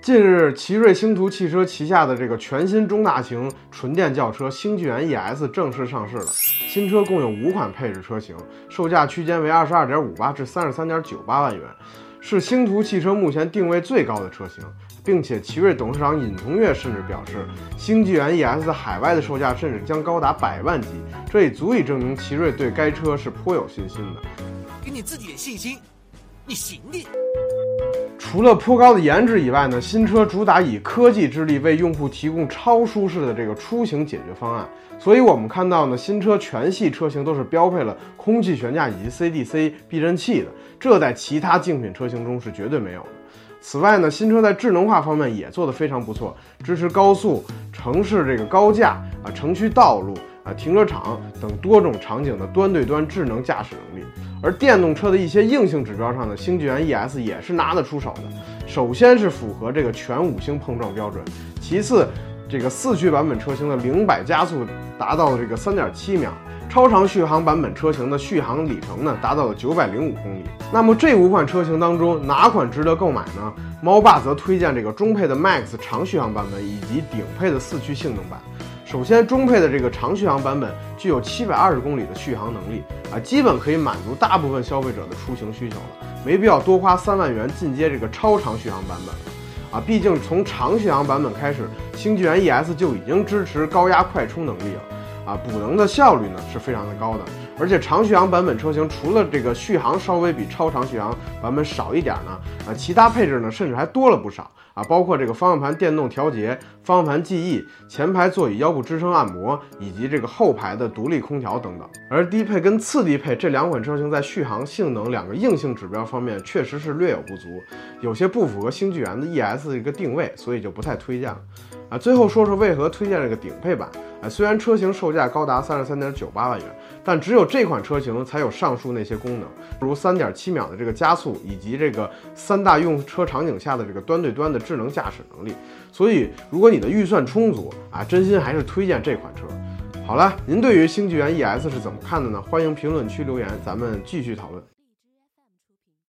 近日，奇瑞星途汽车旗下的这个全新中大型纯电轿车星纪元 ES 正式上市了。新车共有五款配置车型，售价区间为二十二点五八至三十三点九八万元，是星途汽车目前定位最高的车型。并且，奇瑞董事长尹同跃甚至表示，星纪元 ES 海外的售价甚至将高达百万级，这也足以证明奇瑞对该车是颇有信心的。给你自己点信心，你行的。除了颇高的颜值以外呢，新车主打以科技之力为用户提供超舒适的这个出行解决方案。所以，我们看到呢，新车全系车型都是标配了空气悬架以及 CDC 避震器的，这在其他竞品车型中是绝对没有的。此外呢，新车在智能化方面也做得非常不错，支持高速、城市这个高架啊、城区道路啊、停车场等多种场景的端对端智能驾驶能力。而电动车的一些硬性指标上的，星纪元 ES 也是拿得出手的。首先是符合这个全五星碰撞标准，其次，这个四驱版本车型的零百加速达到了这个三点七秒，超长续航版本车型的续航里程呢达到了九百零五公里。那么这五款车型当中，哪款值得购买呢？猫爸则推荐这个中配的 Max 长续航版本以及顶配的四驱性能版。首先，中配的这个长续航版本具有七百二十公里的续航能力啊，基本可以满足大部分消费者的出行需求了，没必要多花三万元进阶这个超长续航版本了啊。毕竟从长续航版本开始，星际源 ES 就已经支持高压快充能力了啊，补能的效率呢是非常的高的。而且长续航版本车型除了这个续航稍微比超长续航版本少一点呢，啊，其他配置呢甚至还多了不少啊，包括这个方向盘电动调节、方向盘记忆、前排座椅腰部支撑按摩以及这个后排的独立空调等等。而低配跟次低配这两款车型在续航、性能两个硬性指标方面确实是略有不足，有些不符合星际源的 ES 的一个定位，所以就不太推荐了。啊，最后说说为何推荐这个顶配版。啊，虽然车型售价高达三十三点九八万元，但只有这款车型才有上述那些功能，如三点七秒的这个加速，以及这个三大用车场景下的这个端对端的智能驾驶能力。所以，如果你的预算充足啊，真心还是推荐这款车。好了，您对于星纪元 ES 是怎么看的呢？欢迎评论区留言，咱们继续讨论。